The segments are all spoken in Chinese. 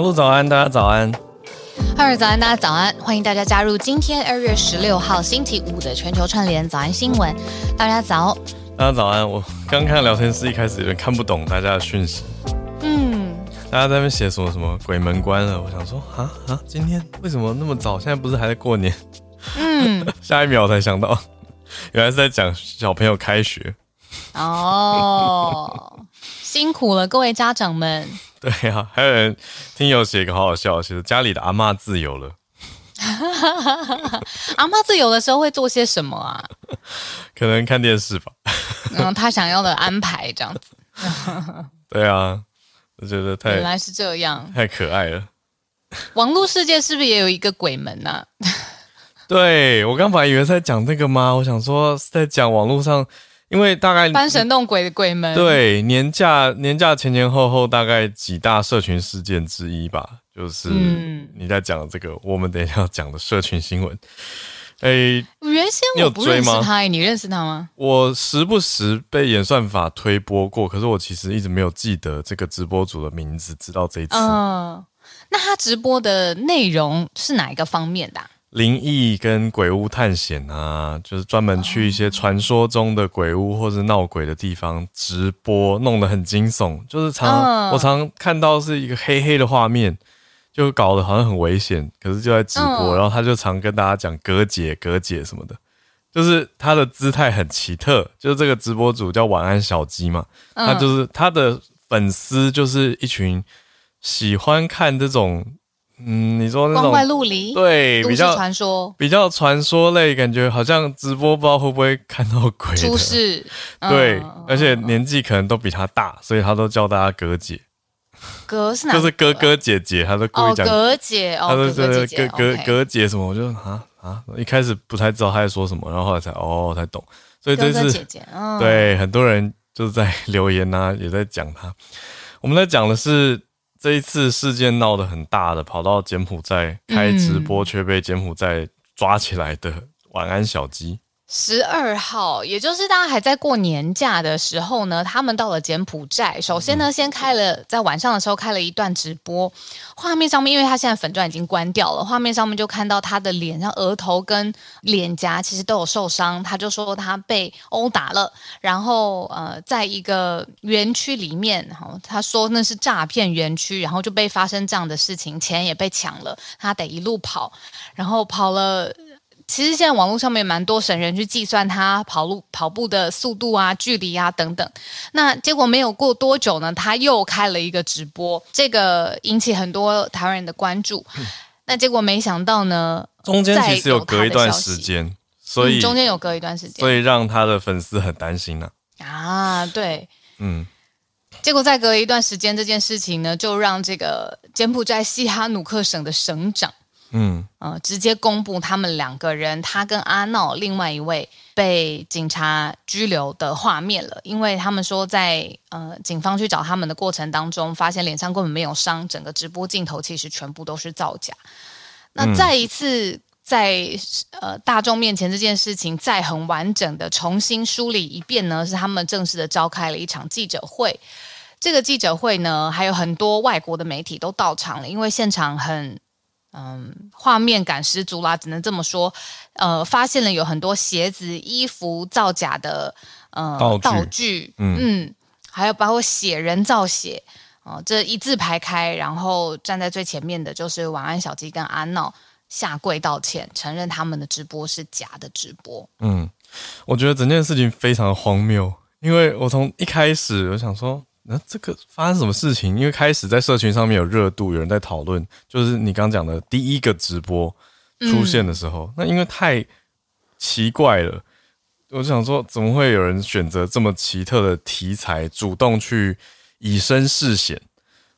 小鹿早安，大家早安。哈尔早安，大家早安。欢迎大家加入今天二月十六号星期五的全球串联早安新闻。大家早，大家早安。我刚看聊天室一开始有点看不懂大家的讯息。嗯，大家在那边写什么什么鬼门关了？我想说啊啊，今天为什么那么早？现在不是还在过年？嗯，下一秒我才想到，原来是在讲小朋友开学。哦，辛苦了各位家长们。对呀、啊，还有人听友写一个好好笑，其实家里的阿嬷自由了。阿嬷自由的时候会做些什么啊？可能看电视吧。嗯，他想要的安排这样子。对啊，我觉得太原来是这样，太可爱了。网络世界是不是也有一个鬼门呢、啊？对，我刚本来以为是在讲这个吗？我想说是在讲网络上。因为大概翻神弄鬼的鬼门，对，年假年假前前后后大概几大社群事件之一吧，就是你在讲这个，嗯、我们等一下要讲的社群新闻。哎，原先我不认识他，你认识他吗？我时不时被演算法推播过，可是我其实一直没有记得这个直播主的名字，直到这一次。嗯，那他直播的内容是哪一个方面的、啊？灵异跟鬼屋探险啊，就是专门去一些传说中的鬼屋或者闹鬼的地方直播，弄得很惊悚。就是常常我常看到是一个黑黑的画面，就搞得好像很危险，可是就在直播，然后他就常跟大家讲隔姐隔姐什么的，就是他的姿态很奇特。就是这个直播主叫晚安小鸡嘛，他就是他的粉丝就是一群喜欢看这种。嗯，你说那种光怪陆离，对，比较传说，比较传说类，感觉好像直播不知道会不会看到鬼。出事，对，嗯、而且年纪可能都比他大，所以他都叫大家哥姐。哥是哪？就是哥哥姐姐，他都故意讲哥姐，哦，他都哥哥姐哥哥哥姐什么，我就啊啊，一开始不太知道他在说什么，然后后来才哦才懂。所以这次姐姐，嗯、对很多人就是在留言啊，也在讲他。我们在讲的是。这一次事件闹得很大的，跑到柬埔寨开直播却被柬埔寨抓起来的晚安小鸡。十二号，也就是大家还在过年假的时候呢，他们到了柬埔寨。首先呢，先开了在晚上的时候开了一段直播，画面上面，因为他现在粉钻已经关掉了，画面上面就看到他的脸，上额头跟脸颊其实都有受伤。他就说他被殴打了，然后呃，在一个园区里面，哈，他说那是诈骗园区，然后就被发生这样的事情，钱也被抢了，他得一路跑，然后跑了。其实现在网络上面蛮多神人去计算他跑路跑步的速度啊、距离啊等等。那结果没有过多久呢，他又开了一个直播，这个引起很多台湾人的关注。嗯、那结果没想到呢，中间其实有隔一段时间，所以、嗯、中间有隔一段时间，所以让他的粉丝很担心呢、啊。啊，对，嗯。结果再隔一段时间，这件事情呢，就让这个柬埔寨西哈努克省的省长。嗯呃，直接公布他们两个人，他跟阿闹另外一位被警察拘留的画面了，因为他们说在呃警方去找他们的过程当中，发现脸上根本没有伤，整个直播镜头其实全部都是造假。那再一次在呃大众面前这件事情再很完整的重新梳理一遍呢，是他们正式的召开了一场记者会。这个记者会呢，还有很多外国的媒体都到场了，因为现场很。嗯，画面感十足啦，只能这么说。呃，发现了有很多鞋子、衣服造假的呃道具，道具嗯，嗯，还有包括写人造血哦、呃，这一字排开，然后站在最前面的就是晚安小鸡跟阿闹下跪道歉，承认他们的直播是假的直播。嗯，我觉得整件事情非常荒谬，因为我从一开始我想说。那这个发生什么事情？因为开始在社群上面有热度，有人在讨论，就是你刚讲的第一个直播出现的时候，嗯、那因为太奇怪了，我就想说，怎么会有人选择这么奇特的题材，主动去以身试险？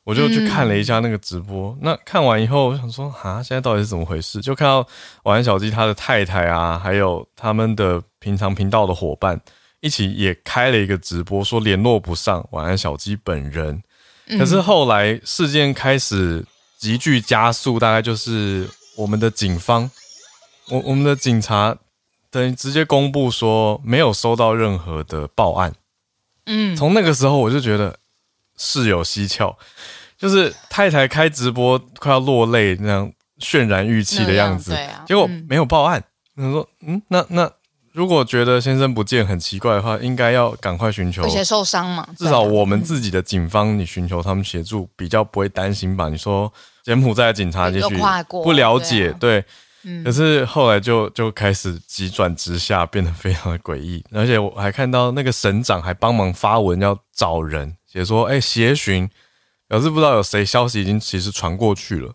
我就去看了一下那个直播。嗯、那看完以后，我想说，啊，现在到底是怎么回事？就看到晚安小鸡他的太太啊，还有他们的平常频道的伙伴。一起也开了一个直播，说联络不上晚安小鸡本人。可是后来事件开始急剧加速，大概就是我们的警方，我我们的警察等于直接公布说没有收到任何的报案。嗯，从那个时候我就觉得事有蹊跷，就是太太开直播快要落泪那样渲染欲泣的样子，对啊，结果没有报案。他说：“嗯，那那如果觉得先生不见很奇怪的话，应该要赶快寻求，而且受伤嘛，至少我们自己的警方，你寻求他们协助，比较不会担心吧？你说柬埔寨的警察也许不了解，对。对”可是后来就就开始急转直下，变得非常的诡异。而且我还看到那个省长还帮忙发文要找人，写说：“哎，协寻，表示不知道有谁消息已经其实传过去了。”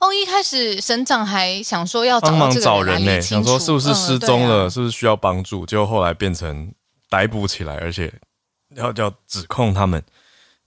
嗯，哦，一开始省长还想说要帮忙找人呢，想说是不是失踪了，是不是需要帮助？结果后来变成逮捕起来，而且要要指控他们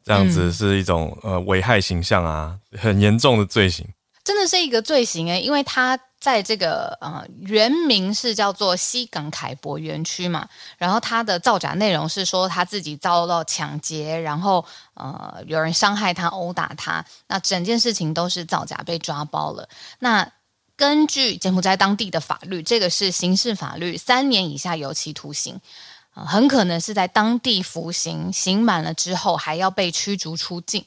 这样子是一种呃危害形象啊，很严重的罪行。真的是一个罪行诶，因为他在这个呃原名是叫做西港凯博园区嘛，然后他的造假内容是说他自己遭到抢劫，然后呃有人伤害他、殴打他，那整件事情都是造假，被抓包了。那根据柬埔寨当地的法律，这个是刑事法律，三年以下有期徒刑，很可能是在当地服刑，刑满了之后还要被驱逐出境。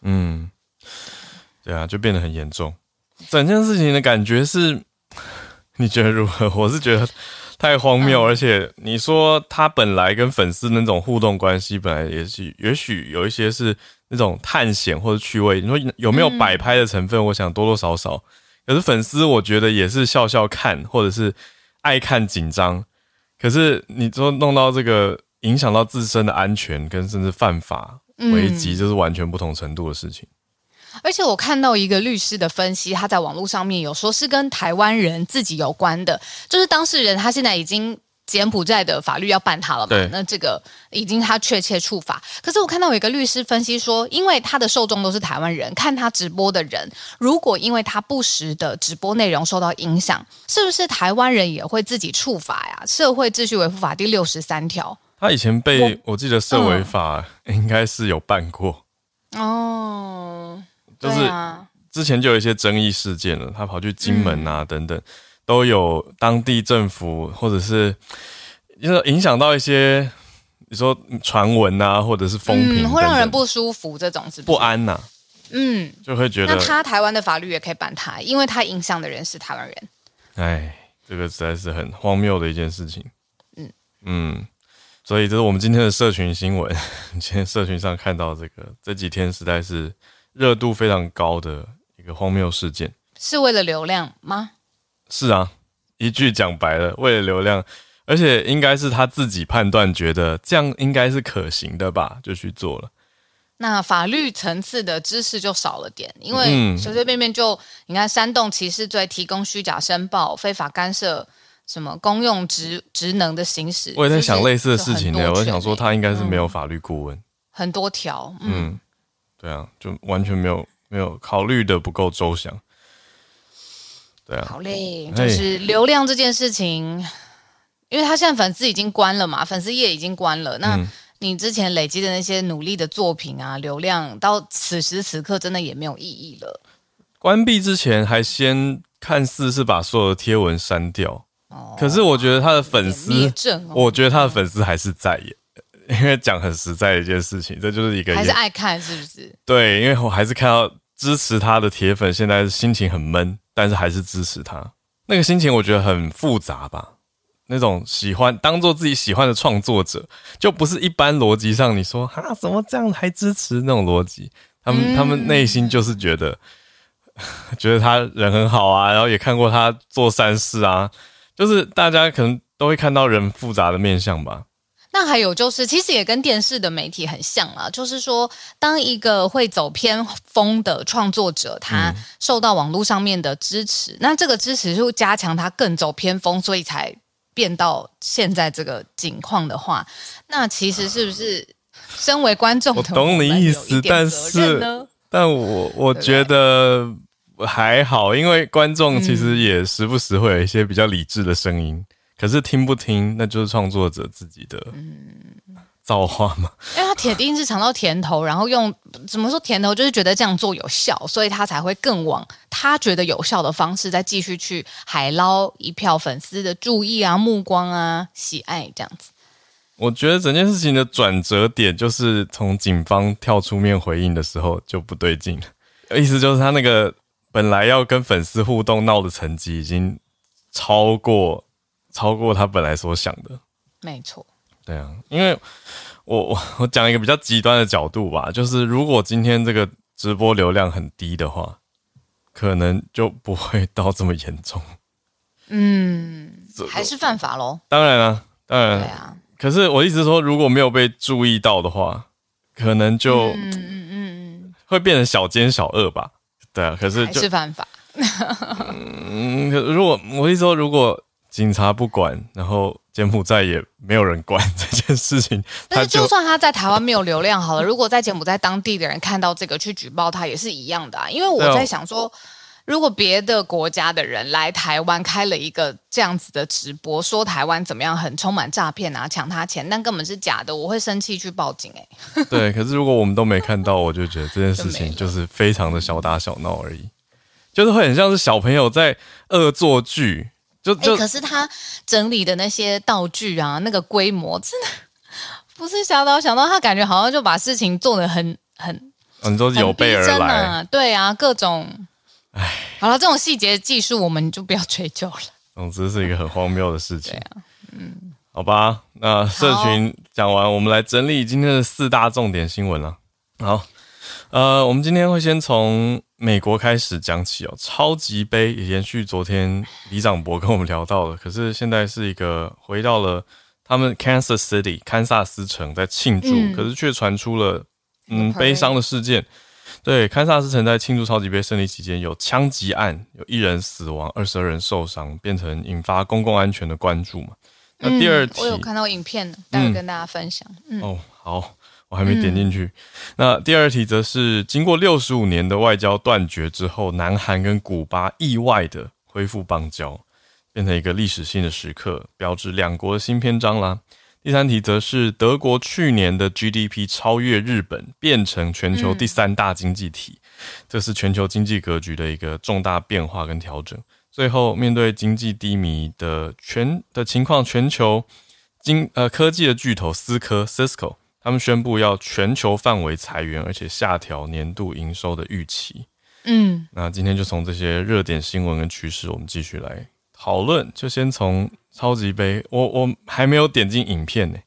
嗯，对啊，就变得很严重。整件事情的感觉是，你觉得如何？我是觉得太荒谬，而且你说他本来跟粉丝那种互动关系，本来也许也许有一些是那种探险或者趣味。你说有没有摆拍的成分？我想多多少少。可是粉丝，我觉得也是笑笑看，或者是爱看紧张。可是你说弄到这个影响到自身的安全，跟甚至犯法危及，这是完全不同程度的事情。而且我看到一个律师的分析，他在网络上面有说是跟台湾人自己有关的，就是当事人他现在已经柬埔寨的法律要办他了嘛，对那这个已经他确切处罚。可是我看到有一个律师分析说，因为他的受众都是台湾人，看他直播的人，如果因为他不实的直播内容受到影响，是不是台湾人也会自己触法呀？社会秩序维护法第六十三条，他以前被我，我记得社维法应该是有办过哦。就是之前就有一些争议事件了，他跑去金门啊等等，都有当地政府或者是就是影响到一些你说传闻啊，或者是风评，会让人不舒服，这种是不安呐。嗯，就会觉得那他台湾的法律也可以办他，因为他影响的人是台湾人。哎，这个实在是很荒谬的一件事情。嗯嗯，所以这是我们今天的社群新闻。今天社群上看到这个，这几天实在是。热度非常高的一个荒谬事件，是为了流量吗？是啊，一句讲白了，为了流量，而且应该是他自己判断觉得这样应该是可行的吧，就去做了。那法律层次的知识就少了点，因为随随便便就你看煽动歧视罪、提供虚假申报、非法干涉什么公用职职能的行使，我也在想类似的事情呢。我想说他应该是没有法律顾问，嗯、很多条，嗯。嗯对啊，就完全没有没有考虑的不够周详。对啊，好嘞，就是流量这件事情，因为他现在粉丝已经关了嘛，粉丝页已经关了。那你之前累积的那些努力的作品啊，流量到此时此刻真的也没有意义了。关闭之前还先看似是把所有的贴文删掉，哦，可是我觉得他的粉丝，哦、我觉得他的粉丝还是在耶。因为讲很实在的一件事情，这就是一个还是爱看是不是？对，因为我还是看到支持他的铁粉现在心情很闷，但是还是支持他。那个心情我觉得很复杂吧。那种喜欢当做自己喜欢的创作者，就不是一般逻辑上你说哈怎么这样还支持那种逻辑。他们、嗯、他们内心就是觉得 觉得他人很好啊，然后也看过他做善事啊，就是大家可能都会看到人复杂的面相吧。那还有就是，其实也跟电视的媒体很像啊，就是说，当一个会走偏锋的创作者，他受到网络上面的支持，嗯、那这个支持就加强他更走偏锋，所以才变到现在这个境况的话，那其实是不是身为观众的我，我懂你意思，但是，但我我觉得还好，因为观众其实也时不时会有一些比较理智的声音。可是听不听，那就是创作者自己的造化嘛。因为他铁定是尝到甜头，然后用怎么说甜头，就是觉得这样做有效，所以他才会更往他觉得有效的方式，再继续去海捞一票粉丝的注意啊、目光啊、喜爱这样子。我觉得整件事情的转折点就是从警方跳出面回应的时候就不对劲了，意思就是他那个本来要跟粉丝互动闹的成绩已经超过超过他本来所想的。没错，对啊，因为我我我讲一个比较极端的角度吧，就是如果今天这个直播流量很低的话，可能就不会到这么严重。嗯，还是犯法喽？当然啊，当然。对啊。可是我一直说，如果没有被注意到的话，可能就嗯嗯嗯嗯，会变成小奸小恶吧？对啊，可是就还是犯法。嗯，可如果我一直说，如果警察不管，然后柬埔寨也没有人管 这件事情，但是就算他在台湾没有流量好了，如果在柬埔寨当地的人看到这个去举报他，也是一样的啊。因为我在想说。如果别的国家的人来台湾开了一个这样子的直播，说台湾怎么样，很充满诈骗啊，抢他钱，但根本是假的，我会生气去报警哎、欸。对，可是如果我们都没看到，我就觉得这件事情就是非常的小打小闹而已，就是会很像是小朋友在恶作剧。就就、欸、可是他整理的那些道具啊，那个规模真的不是小到想到，他感觉好像就把事情做得很很，很多有备而来、啊，对啊，各种。唉，好了，这种细节技术我们就不要追究了。总之是一个很荒谬的事情。对啊，嗯，好吧，那社群讲完，我们来整理今天的四大重点新闻了。好，呃，我们今天会先从美国开始讲起哦。超级杯也延续昨天李长博跟我们聊到了，可是现在是一个回到了他们 Kansas City 堪萨斯城在庆祝，嗯、可是却传出了嗯悲伤的事件。对，堪萨斯城在庆祝超级杯胜利期间有枪击案，有一人死亡，二十二人受伤，变成引发公共安全的关注嘛。那第二题，嗯、我有看到影片，待会跟大家分享。嗯、哦，好，我还没点进去。嗯、那第二题则是经过六十五年的外交断绝之后，南韩跟古巴意外的恢复邦交，变成一个历史性的时刻，标志两国的新篇章啦。第三题则是德国去年的 GDP 超越日本，变成全球第三大经济体，这是全球经济格局的一个重大变化跟调整。最后，面对经济低迷的全的情况，全球经呃科技的巨头思科 Cisco 他们宣布要全球范围裁员，而且下调年度营收的预期。嗯，那今天就从这些热点新闻跟趋势，我们继续来讨论，就先从。超级杯，我我还没有点进影片呢。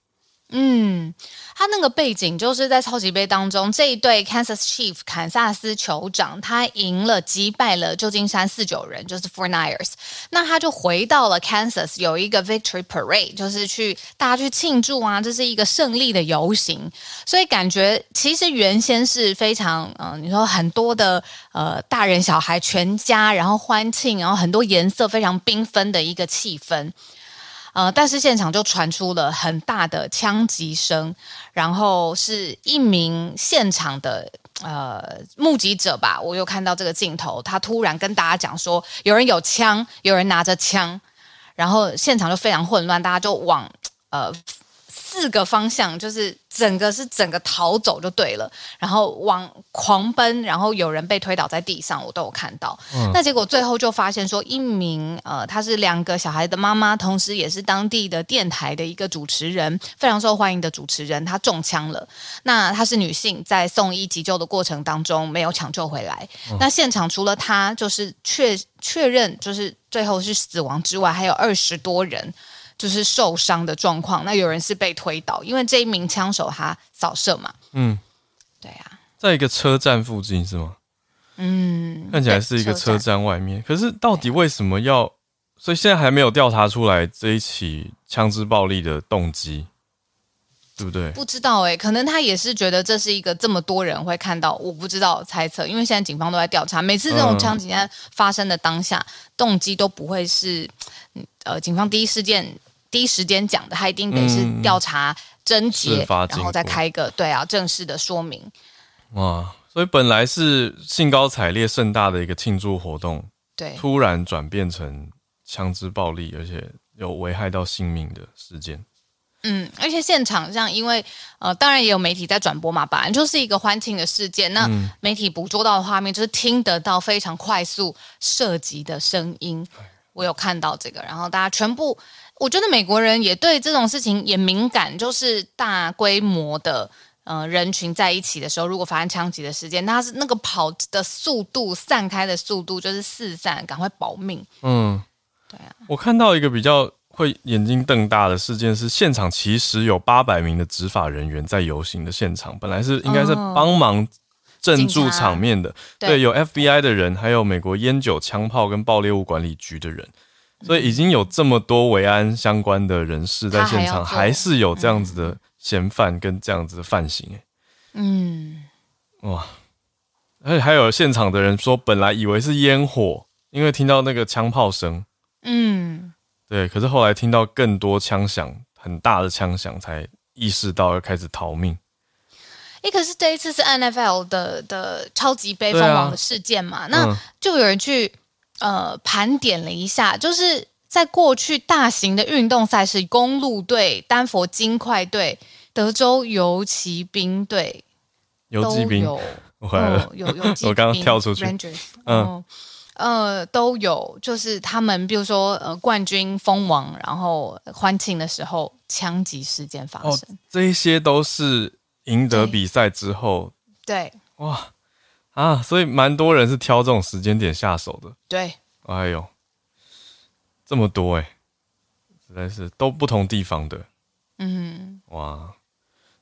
嗯，他那个背景就是在超级杯当中，这一队 Kansas Chief 堪萨斯酋长他赢了，击败了旧金山四九人，就是 49ers。那他就回到了 Kansas，有一个 Victory Parade，就是去大家去庆祝啊，这是一个胜利的游行。所以感觉其实原先是非常嗯、你说很多的呃大人小孩全家，然后欢庆，然后很多颜色非常缤纷的一个气氛。呃，但是现场就传出了很大的枪击声，然后是一名现场的呃目击者吧，我又看到这个镜头，他突然跟大家讲说，有人有枪，有人拿着枪，然后现场就非常混乱，大家就往呃。四个方向就是整个是整个逃走就对了，然后往狂奔，然后有人被推倒在地上，我都有看到。嗯、那结果最后就发现说，一名呃，她是两个小孩的妈妈，同时也是当地的电台的一个主持人，非常受欢迎的主持人，她中枪了。那她是女性，在送医急救的过程当中没有抢救回来。嗯、那现场除了她就是确确认就是最后是死亡之外，还有二十多人。就是受伤的状况，那有人是被推倒，因为这一名枪手他扫射嘛。嗯，对啊，在一个车站附近是吗？嗯，看起来是一个车站外面。可是到底为什么要？所以现在还没有调查出来这一起枪支暴力的动机，对不对？不知道哎、欸，可能他也是觉得这是一个这么多人会看到，我不知道猜测，因为现在警方都在调查，每次这种枪击案发生的当下，嗯、动机都不会是呃，警方第一事件。第一时间讲的，他一定得是调查症结，嗯、然后再开一个对啊正式的说明。哇，所以本来是兴高采烈、盛大的一个庆祝活动，对，突然转变成枪支暴力，而且有危害到性命的事件。嗯，而且现场上，因为呃，当然也有媒体在转播嘛，本来就是一个欢庆的事件。那媒体捕捉到的画面，就是听得到非常快速射击的声音。我有看到这个，然后大家全部。我觉得美国人也对这种事情也敏感，就是大规模的呃人群在一起的时候，如果发生枪击的事件，他是那个跑的速度、散开的速度就是四散，赶快保命。嗯，对啊。我看到一个比较会眼睛瞪大的事件是，现场其实有八百名的执法人员在游行的现场，本来是应该是帮忙镇住场面的，对，对，有 FBI 的人，还有美国烟酒、枪炮跟爆裂物管理局的人。所以已经有这么多维安相关的人士在现场，还，还是有这样子的嫌犯跟这样子的犯行，嗯，哇，而且还有现场的人说，本来以为是烟火，因为听到那个枪炮声，嗯，对，可是后来听到更多枪响，很大的枪响，才意识到要开始逃命。诶，可是这一次是 NFL 的的超级杯封王的事件嘛，那就有人去。呃，盘点了一下，就是在过去大型的运动赛事，公路队、丹佛金块队、德州游骑兵队、游骑兵，我回来了，有游骑兵，我刚刚跳出去，Rangers，嗯，呃，都有，就是他们，比如说呃，冠军封王，然后欢庆的时候，枪击事件发生，哦、这一些都是赢得比赛之后，对，对哇。啊，所以蛮多人是挑这种时间点下手的。对，哎呦，这么多哎，实在是都不同地方的。嗯，哇，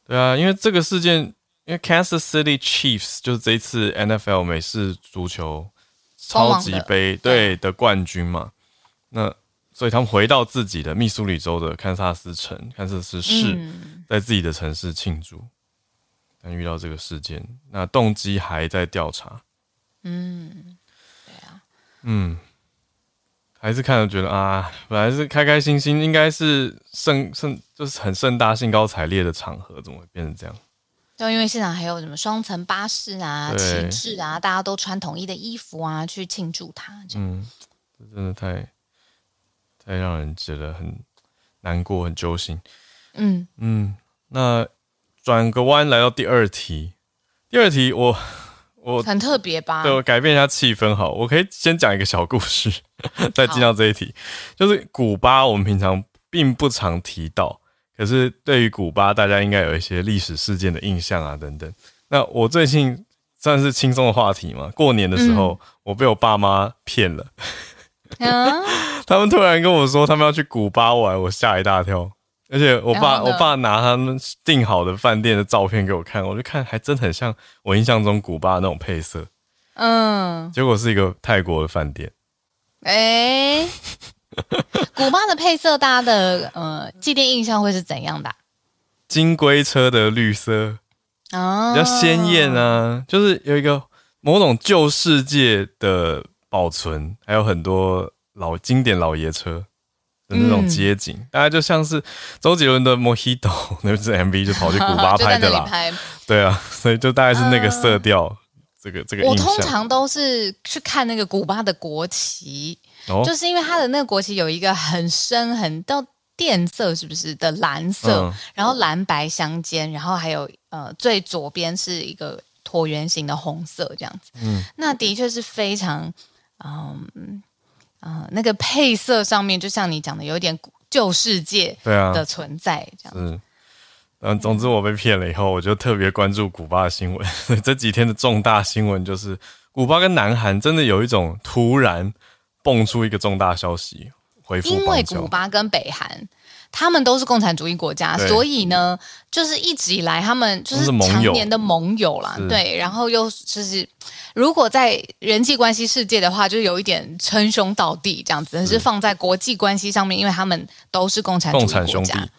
对啊，因为这个事件，因为 Kansas City Chiefs 就是这一次 NFL 美式足球超级杯对。的冠军嘛，那所以他们回到自己的密苏里州的堪萨斯城、堪萨斯市，嗯、在自己的城市庆祝。但遇到这个事件，那动机还在调查。嗯，对啊，嗯，还是看着觉得啊，本来是开开心心，应该是盛盛，就是很盛大、兴高采烈的场合，怎么会变成这样？就因为现场还有什么双层巴士啊、旗帜啊，大家都穿统一的衣服啊，去庆祝他。嗯，这真的太太让人觉得很难过、很揪心。嗯嗯，那。转个弯来到第二题，第二题我我很特别吧？对，我改变一下气氛好，我可以先讲一个小故事，再进到这一题，就是古巴，我们平常并不常提到，可是对于古巴，大家应该有一些历史事件的印象啊等等。那我最近算是轻松的话题嘛，过年的时候，嗯、我被我爸妈骗了，啊、他们突然跟我说他们要去古巴玩，我吓一大跳。而且我爸，我爸拿他们订好的饭店的照片给我看，我就看还真很像我印象中古巴那种配色。嗯，结果是一个泰国的饭店。哎、欸，古巴的配色，大家的呃既定印象会是怎样的、啊？金龟车的绿色啊，比较鲜艳啊，就是有一个某种旧世界的保存，还有很多老经典老爷车。那种街景，嗯、大概就像是周杰伦的《Mojito》那支 MV 就跑去古巴拍的啦。对啊，所以就大概是那个色调，呃、这个这个。我通常都是去看那个古巴的国旗，哦、就是因为它的那个国旗有一个很深很到电色，是不是的蓝色？嗯、然后蓝白相间，然后还有呃最左边是一个椭圆形的红色，这样子。嗯，那的确是非常嗯。那个配色上面，就像你讲的，有一点旧世界对啊的存在，这样。嗯、啊，嗯，总之我被骗了以后，我就特别关注古巴的新闻。这几天的重大新闻就是，古巴跟南韩真的有一种突然蹦出一个重大消息，回复。因为古巴跟北韩。他们都是共产主义国家，所以呢，就是一直以来他们就是常年的盟友啦。友对，然后又就是，如果在人际关系世界的话，就有一点称兄道弟这样子。但是放在国际关系上面，因为他们都是共产主义国家，共产兄弟，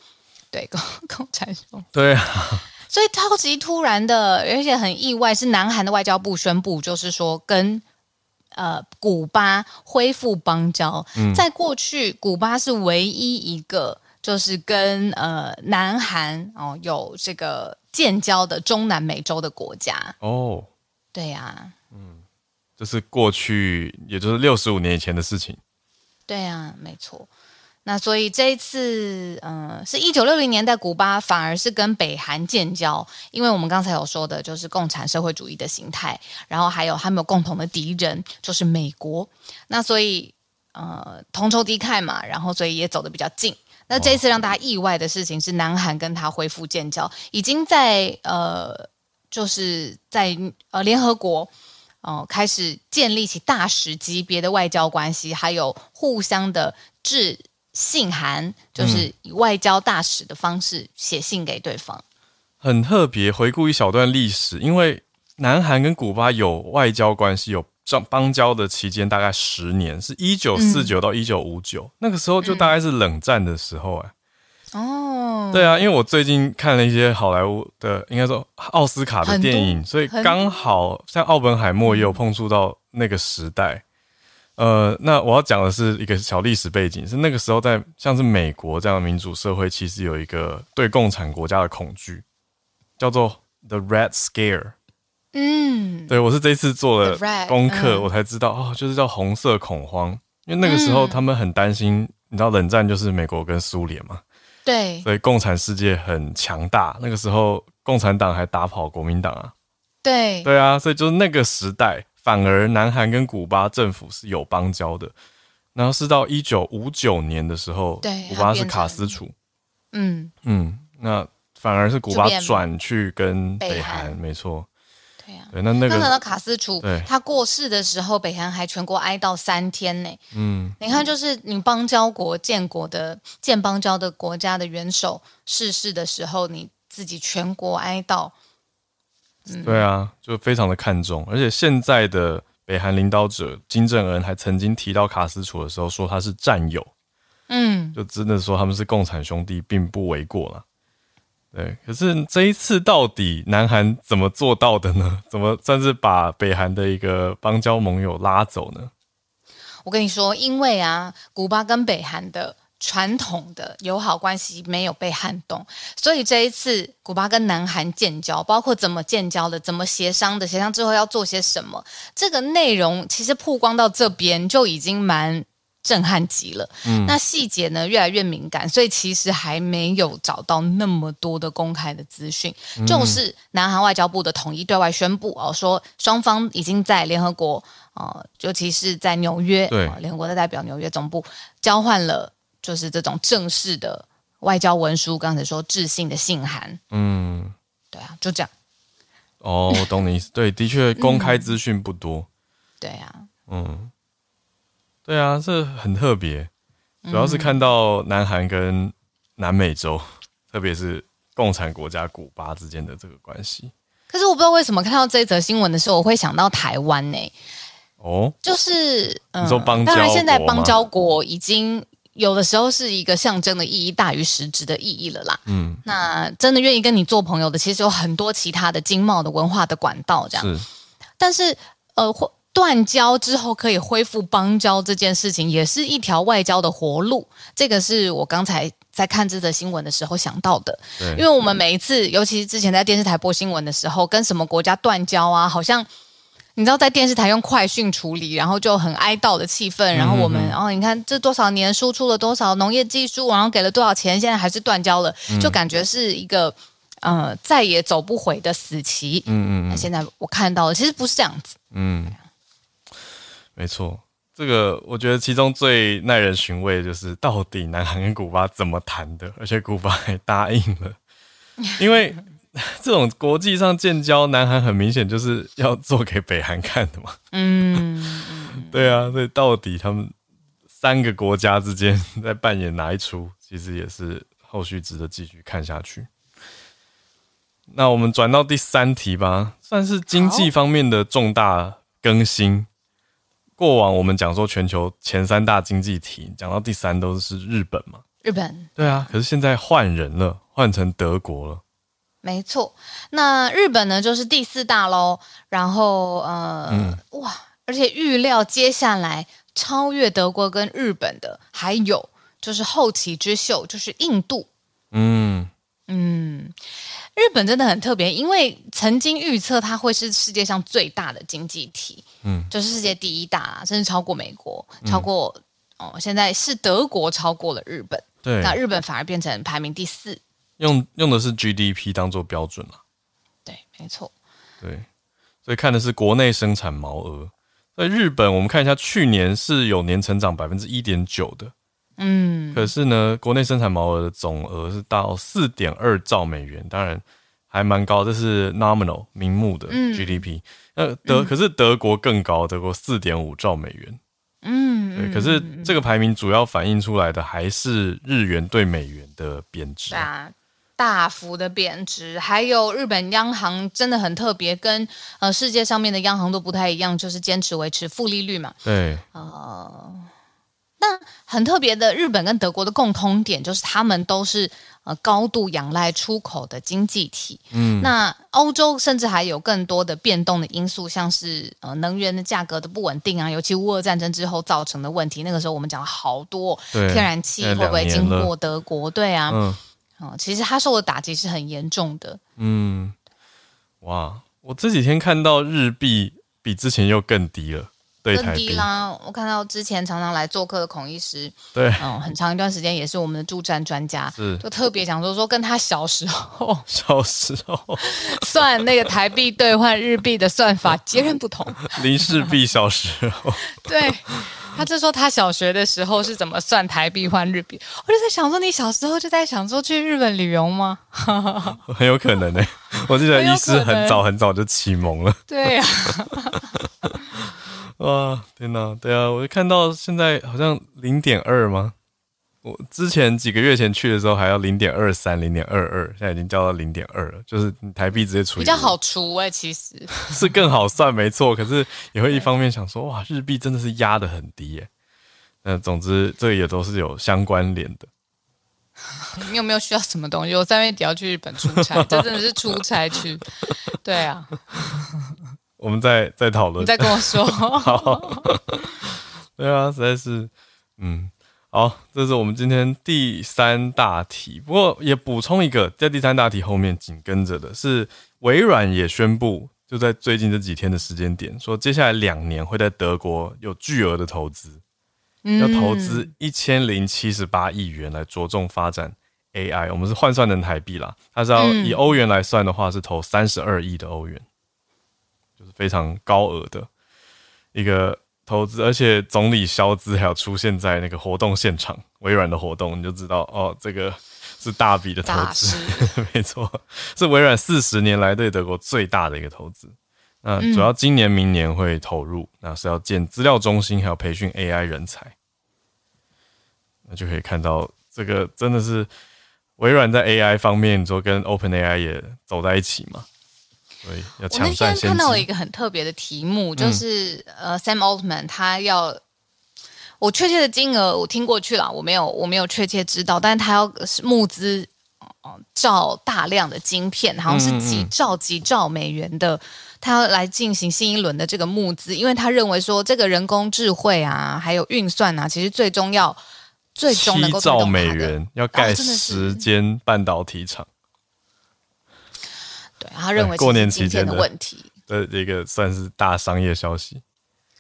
对，共共产兄弟，对啊。所以超级突然的，而且很意外，是南韩的外交部宣布，就是说跟呃古巴恢复邦交。嗯、在过去，古巴是唯一一个。就是跟呃南韩哦有这个建交的中南美洲的国家哦，对呀、啊，嗯，这是过去也就是六十五年以前的事情，对呀、啊，没错。那所以这一次，嗯、呃，是一九六零年代，古巴反而是跟北韩建交，因为我们刚才有说的，就是共产社会主义的形态，然后还有他们有共同的敌人，就是美国。那所以，呃，同仇敌忾嘛，然后所以也走得比较近。那这一次让大家意外的事情是，南韩跟他恢复建交，已经在呃，就是在呃联合国哦、呃、开始建立起大使级别的外交关系，还有互相的致信函，就是以外交大使的方式写信给对方。很特别，回顾一小段历史，因为南韩跟古巴有外交关系，有邦交的期间大概十年，是一九四九到一九五九，那个时候就大概是冷战的时候哎、欸。哦、嗯，对啊，因为我最近看了一些好莱坞的，应该说奥斯卡的电影，所以刚好像奥本海默也有碰触到那个时代。呃，那我要讲的是一个小历史背景，是那个时候在像是美国这样的民主社会，其实有一个对共产国家的恐惧。叫做 The Red Scare，嗯，对，我是这次做了功课，嗯、我才知道哦，就是叫红色恐慌，因为那个时候他们很担心，嗯、你知道冷战就是美国跟苏联嘛，对，所以共产世界很强大，那个时候共产党还打跑国民党啊，对，对啊，所以就是那个时代，反而南韩跟古巴政府是有邦交的，然后是到一九五九年的时候，对，古巴是卡斯楚，嗯。嗯，那。反而是古巴转去跟北韩，没错。对呀，对，那那个那卡斯楚，他过世的时候，北韩还全国哀悼三天呢。嗯，你看，就是你邦交国建国的建邦交的国家的元首逝世的时候，你自己全国哀悼。嗯，对啊，就非常的看重。而且现在的北韩领导者金正恩还曾经提到卡斯楚的时候，说他是战友。嗯，就真的说他们是共产兄弟，并不为过了。对，可是这一次到底南韩怎么做到的呢？怎么算是把北韩的一个邦交盟友拉走呢？我跟你说，因为啊，古巴跟北韩的传统的友好关系没有被撼动，所以这一次古巴跟南韩建交，包括怎么建交的、怎么协商的、协商之后要做些什么，这个内容其实曝光到这边就已经蛮。震撼极了，嗯，那细节呢越来越敏感，所以其实还没有找到那么多的公开的资讯。嗯、就是南韩外交部的统一对外宣布哦，说双方已经在联合国呃，尤其是在纽约，对，联合国的代表纽约总部交换了，就是这种正式的外交文书。刚才说致信的信函，嗯，对啊，就这样。哦，我懂你意思。对，的确公开资讯不多。嗯、对啊，嗯。对啊，这很特别，主要是看到南韩跟南美洲，嗯、特别是共产国家古巴之间的这个关系。可是我不知道为什么看到这一则新闻的时候，我会想到台湾呢、欸？哦，就是、嗯、你说邦交？当然，现在邦交国已经有的时候是一个象征的意义大于实质的意义了啦。嗯，那真的愿意跟你做朋友的，其实有很多其他的经贸的文化的管道这样。是，但是呃或。断交之后可以恢复邦交这件事情，也是一条外交的活路。这个是我刚才在看这则新闻的时候想到的。对，因为我们每一次，尤其是之前在电视台播新闻的时候，跟什么国家断交啊，好像你知道，在电视台用快讯处理，然后就很哀悼的气氛。然后我们，然后你看这多少年输出了多少农业技术，然后给了多少钱，现在还是断交了，就感觉是一个呃再也走不回的死棋。嗯嗯，那现在我看到了，其实不是这样子。嗯。没错，这个我觉得其中最耐人寻味的就是到底南韩跟古巴怎么谈的，而且古巴还答应了，因为这种国际上建交，南韩很明显就是要做给北韩看的嘛。嗯，对啊，所以到底他们三个国家之间在扮演哪一出，其实也是后续值得继续看下去。那我们转到第三题吧，算是经济方面的重大更新。过往我们讲说全球前三大经济体，讲到第三都是日本嘛？日本对啊，可是现在换人了，换成德国了。没错，那日本呢就是第四大喽。然后呃，嗯、哇，而且预料接下来超越德国跟日本的，还有就是后起之秀，就是印度。嗯嗯。日本真的很特别，因为曾经预测它会是世界上最大的经济体，嗯，就是世界第一大，甚至超过美国，超过、嗯、哦，现在是德国超过了日本，对，那日本反而变成排名第四，用用的是 GDP 当做标准了，对，没错，对，所以看的是国内生产毛额，在日本我们看一下，去年是有年成长百分之一点九的，嗯，可是呢，国内生产毛额的总额是到四点二兆美元，当然还蛮高，这是 nominal 名目的 GDP。那、嗯、德、嗯、可是德国更高，德国四点五兆美元。嗯，对。可是这个排名主要反映出来的还是日元对美元的贬值。啊大幅的贬值，还有日本央行真的很特别，跟呃世界上面的央行都不太一样，就是坚持维持负利率嘛。对，呃，那很特别的，日本跟德国的共通点就是他们都是呃高度仰赖出口的经济体。嗯，那欧洲甚至还有更多的变动的因素，像是呃能源的价格的不稳定啊，尤其乌俄战争之后造成的问题。那个时候我们讲了好多，天然气会不会经过德国？对啊。嗯哦，其实它受的打击是很严重的。嗯，哇，我这几天看到日币比之前又更低了，对啦。我看到之前常常来做客的孔医师，对，嗯，很长一段时间也是我们的助战专家，是就特别讲说说跟他小时候，小时候算那个台币兑换日币的算法截然不同。林氏璧小时候，对。他就说他小学的时候是怎么算台币换日币，我就在想说，你小时候就在想说去日本旅游吗？很有可能呢、欸。我记得医师很早很早就启蒙了。对呀、啊。哇，天哪！对啊，我就看到现在好像零点二吗？我之前几个月前去的时候还要零点二三、零点二二，现在已经掉到零点二了，就是台币直接除以。比较好除哎、欸，其实 是更好算，没错。可是也会一方面想说，哇，日币真的是压的很低耶。那总之，这也都是有相关联的。你有没有需要什么东西？我三月底要去日本出差，这真的是出差去。对啊，我们再再讨论，你再跟我说。好。对啊，实在是，嗯。好，这是我们今天第三大题。不过也补充一个，在第三大题后面紧跟着的是，微软也宣布，就在最近这几天的时间点，说接下来两年会在德国有巨额的投资，要投资一千零七十八亿元来着重发展 AI。我们是换算成台币啦，它是要以欧元来算的话，是投三十二亿的欧元，就是非常高额的一个。投资，而且总理肖兹还有出现在那个活动现场，微软的活动，你就知道哦，这个是大笔的投资，没错，是微软四十年来对德国最大的一个投资。那主要今年、明年会投入，那是要建资料中心，还有培训 AI 人才。那就可以看到，这个真的是微软在 AI 方面，你说跟 OpenAI 也走在一起嘛？对，要。我那天看到了一个很特别的题目，就是、嗯、呃，Sam Altman 他要我确切的金额我听过去了，我没有我没有确切知道，但是他要募资哦造大量的晶片，好像是几兆几兆美元的，他要来进行新一轮的这个募资，因为他认为说这个人工智慧啊，还有运算啊，其实最终要最终能够七兆美元要盖十间半导体厂。对，他认为过年期间的问题的一个算是大商业消息。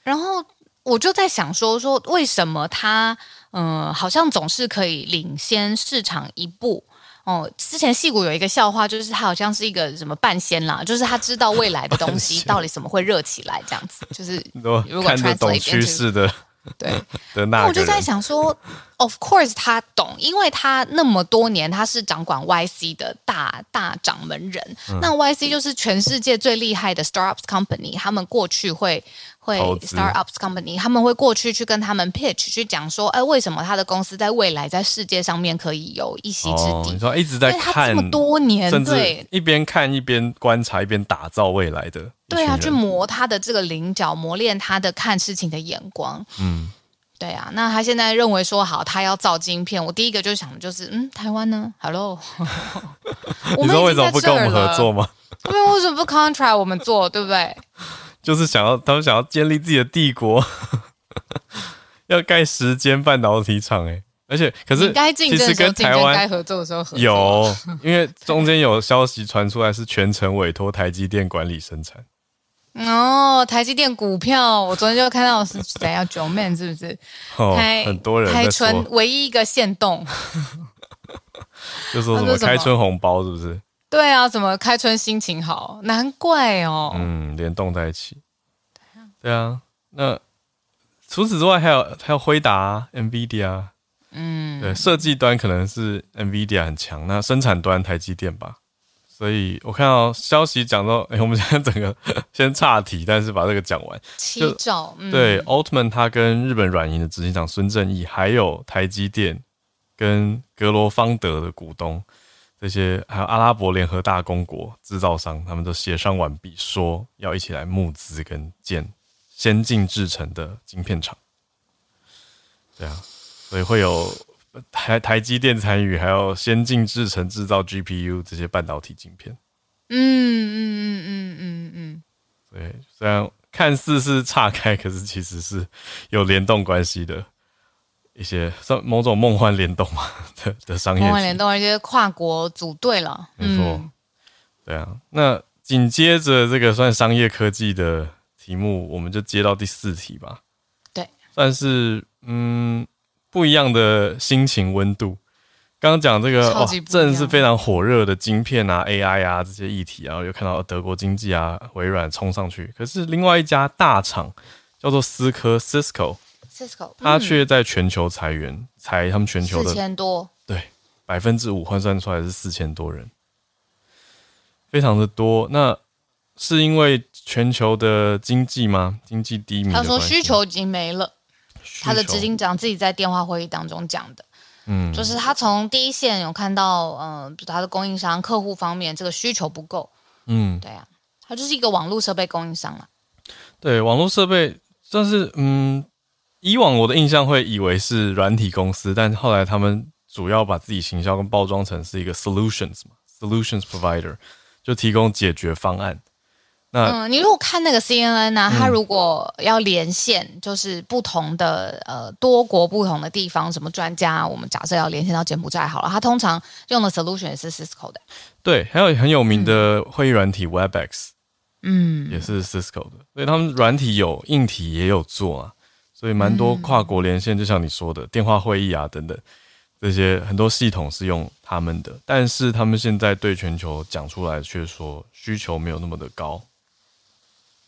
然后我就在想说，说为什么他嗯、呃，好像总是可以领先市场一步哦。之前戏骨有一个笑话，就是他好像是一个什么半仙啦，就是他知道未来的东西到底什么会热起来，这样子。就是如果看得懂趋势的。对，那我就在想说，Of course 他懂，因为他那么多年他是掌管 YC 的大大掌门人。嗯、那 YC 就是全世界最厉害的 startups company，他们过去会会 startups company，他们会过去去跟他们 pitch 去讲说，哎，为什么他的公司在未来在世界上面可以有一席之地？哦、你说一直在看这么多年，对，一边看一边观察，一边打造未来的。对啊，去磨他的这个棱角，磨练他的看事情的眼光。嗯，对啊。那他现在认为说好，他要造晶片，我第一个就想的就是，嗯，台湾呢？Hello，你知道为什么不跟我们合作吗？为什么不 contract 我们做，对不对？就是想要他们想要建立自己的帝国，要盖十间半导体厂，哎，而且可是该竞争的时候竞争，该合作的时候合作。有，因为中间有消息传出来，是全程委托台积电管理生产。哦，台积电股票，我昨天就看到是谁要九 man 是不是？哦，很多人开春唯一一个限动，就说什么开春红包是不是？对啊，怎么开春心情好？难怪哦。嗯，联动在一起。对啊。那除此之外还有还有辉达、NVIDIA，嗯，对，设计端可能是 NVIDIA 很强，那生产端台积电吧。所以我看到消息讲到，哎、欸，我们现在整个 先岔题，但是把这个讲完。七兆，嗯、对，奥特曼他跟日本软银的执行长孙正义，还有台积电跟格罗方德的股东，这些还有阿拉伯联合大公国制造商，他们都协商完毕，说要一起来募资跟建先进制成的晶片厂。对啊，所以会有台台积电参与，还有先进制程制造 GPU 这些半导体晶片。嗯嗯嗯嗯嗯嗯。对，虽然看似是岔开，可是其实是有联动关系的一些，算某种梦幻联动嘛 的的商业。梦幻联动，而且跨国组队了。没错。嗯、对啊，那紧接着这个算商业科技的题目，我们就接到第四题吧。对，算是。嗯，不一样的心情温度。刚刚讲这个哦，真的是非常火热的晶片啊、AI 啊这些议题，然后又看到德国经济啊、微软冲上去。可是另外一家大厂叫做思科它却在全球裁员，裁他们全球的四千多，对，百分之五换算出来是四千多人，非常的多。那是因为全球的经济吗？经济低迷？他说需求已经没了。他的执行长自己在电话会议当中讲的，嗯，就是他从第一线有看到，嗯、呃，他的供应商客户方面这个需求不够，嗯，对啊，他就是一个网络设备供应商了。对，网络设备，但是嗯，以往我的印象会以为是软体公司，但后来他们主要把自己行销跟包装成是一个 solutions 嘛，solutions provider，就提供解决方案。那嗯，你如果看那个 CNN 呢、啊，他、嗯、如果要连线，就是不同的呃多国不同的地方，什么专家，我们假设要连线到柬埔寨好了，它通常用的 solution 也是 Cisco 的。对，还有很有名的会议软体 Webex，嗯，也是 Cisco 的，所以他们软体有，硬体也有做啊，所以蛮多跨国连线，就像你说的电话会议啊等等，这些很多系统是用他们的，但是他们现在对全球讲出来却说需求没有那么的高。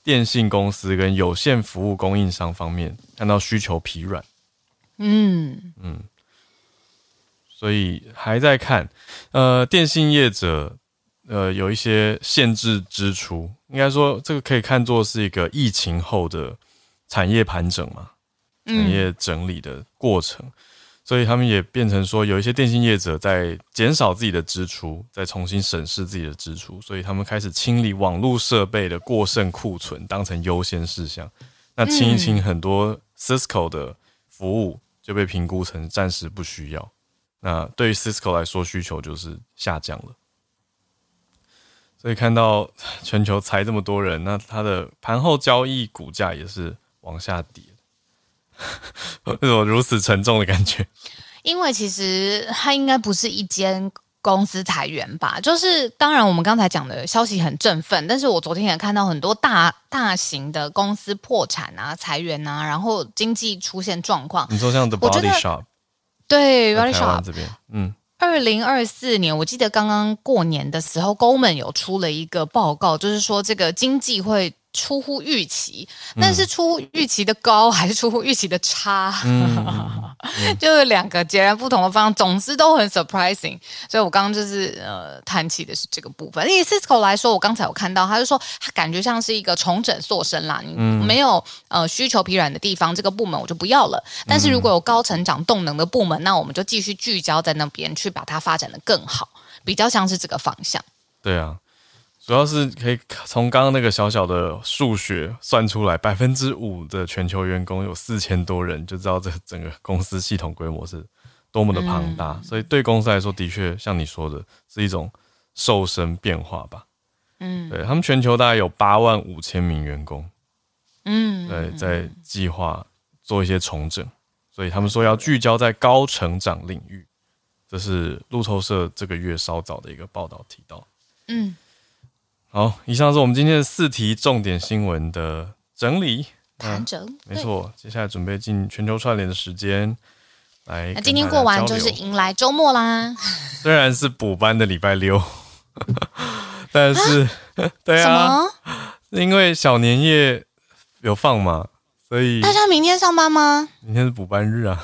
电信公司跟有线服务供应商方面看到需求疲软，嗯。嗯，所以还在看。呃，电信业者呃有一些限制支出，应该说这个可以看作是一个疫情后的产业盘整嘛，产业整理的过程。所以他们也变成说，有一些电信业者在减少自己的支出，在重新审视自己的支出，所以他们开始清理网络设备的过剩库存，当成优先事项。那清一清，很多 Cisco 的服务就被评估成暂时不需要。那对于 Cisco 来说，需求就是下降了。所以看到全球裁这么多人，那它的盘后交易股价也是往下跌。为什么如此沉重的感觉？因为其实它应该不是一间公司裁员吧？就是当然，我们刚才讲的消息很振奋，但是我昨天也看到很多大大型的公司破产啊、裁员啊，然后经济出现状况。你说像 The Body Shop，对，Body Shop 这边，嗯，二零二四年，我记得刚刚过年的时候，Goldman 有出了一个报告，就是说这个经济会。出乎预期，但是出乎预期的高还是出乎预期的差，就是两个截然不同的方向，总之都很 surprising。所以我刚刚就是呃谈起的是这个部分。以 Cisco 来说，我刚才有看到，他就说他感觉像是一个重整塑身啦，你没有呃需求疲软的地方，这个部门我就不要了。但是如果有高成长动能的部门，那我们就继续聚焦在那边去把它发展的更好，比较像是这个方向。对啊。主要是可以从刚刚那个小小的数学算出来，百分之五的全球员工有四千多人，就知道这整个公司系统规模是多么的庞大。所以对公司来说，的确像你说的，是一种瘦身变化吧。嗯，对他们全球大概有八万五千名员工，嗯，对，在计划做一些重整，所以他们说要聚焦在高成长领域。这是路透社这个月稍早的一个报道提到。嗯。好，以上是我们今天的四题重点新闻的整理。盘整，没错。接下来准备进全球串联的时间，来。那今天过完就是迎来周末啦。虽然是补班的礼拜六，但是，啊、对啊，因为小年夜有放嘛，所以大家明天上班吗？明天是补班日啊。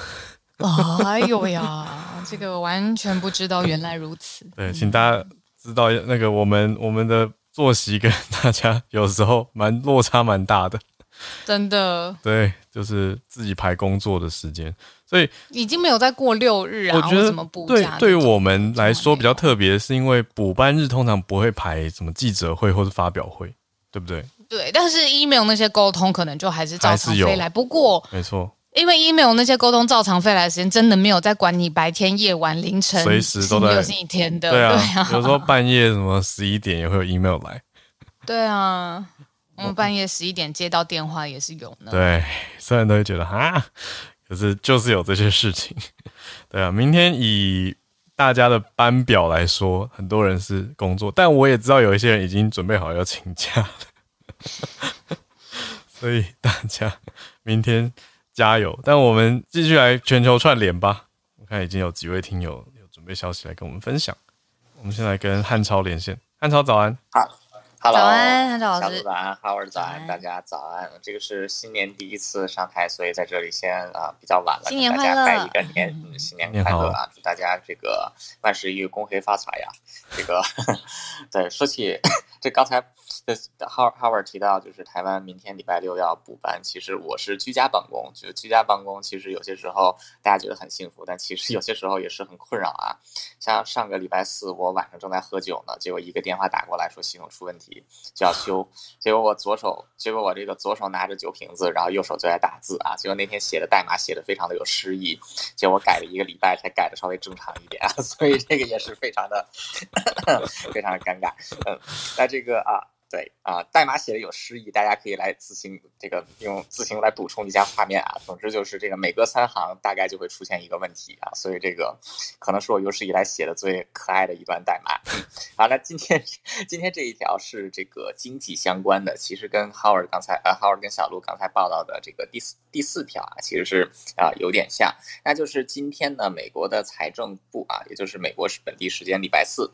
哎呦呀，这个完全不知道，原来如此。对，请大家知道那个我们我们的作息跟大家 有时候蛮落差蛮大的。真的，对，就是自己排工作的时间，所以已经没有再过六日啊。我觉得对，对于我们来说比较特别，是因为补班日通常不会排什么记者会或者发表会，对不对？对，但是 email 那些沟通可能就还是照常飞来。不过，没错，因为 email 那些沟通照常飞来的时间，真的没有在管你白天、夜晚、凌晨，随时都在星期天的。对啊，对啊，有时候半夜什么十一点也会有 email 来。对啊。我们半夜十一点接到电话也是有呢。对，虽然都会觉得哈，可是就是有这些事情。对啊，明天以大家的班表来说，很多人是工作，但我也知道有一些人已经准备好要请假了。所以大家明天加油！但我们继续来全球串联吧。我看已经有几位听友有准备消息来跟我们分享。我们先来跟汉超连线，汉超早安。好。Hello, 早安，韩老师。早安，Howard 早安，大家早安。这个是新年第一次上台，所以在这里先啊、呃、比较晚了，新年快乐，大家拜一个年，嗯，新年快乐啊！祝大家这个万事如意，恭喜发财呀！这个 对，说起 这刚才。这 Howard 提到，就是台湾明天礼拜六要补班。其实我是居家办公，就居家办公，其实有些时候大家觉得很幸福，但其实 有些时候也是很困扰啊。像上个礼拜四，我晚上正在喝酒呢，结果一个电话打过来说系统出问题，就要修。结果我左手，结果我这个左手拿着酒瓶子，然后右手就在打字啊。结果那天写的代码写的非常的有诗意，结果改了一个礼拜才改的稍微正常一点啊，所以这个也是非常的 非常的尴尬。嗯，那这个啊。对啊、代码写的有诗意，大家可以来自行这个用自行来补充一下画面啊。总之就是这个每隔三行大概就会出现一个问题啊，所以这个可能是我有史以来写的最可爱的一段代码。好，那今天今天这一条是这个经济相关的，其实跟 Howard 刚才呃 Howard 跟小路刚才报道的这个第四第四条啊，其实是啊、有点像，那就是今天呢，美国的财政部啊，也就是美国是本地时间礼拜四。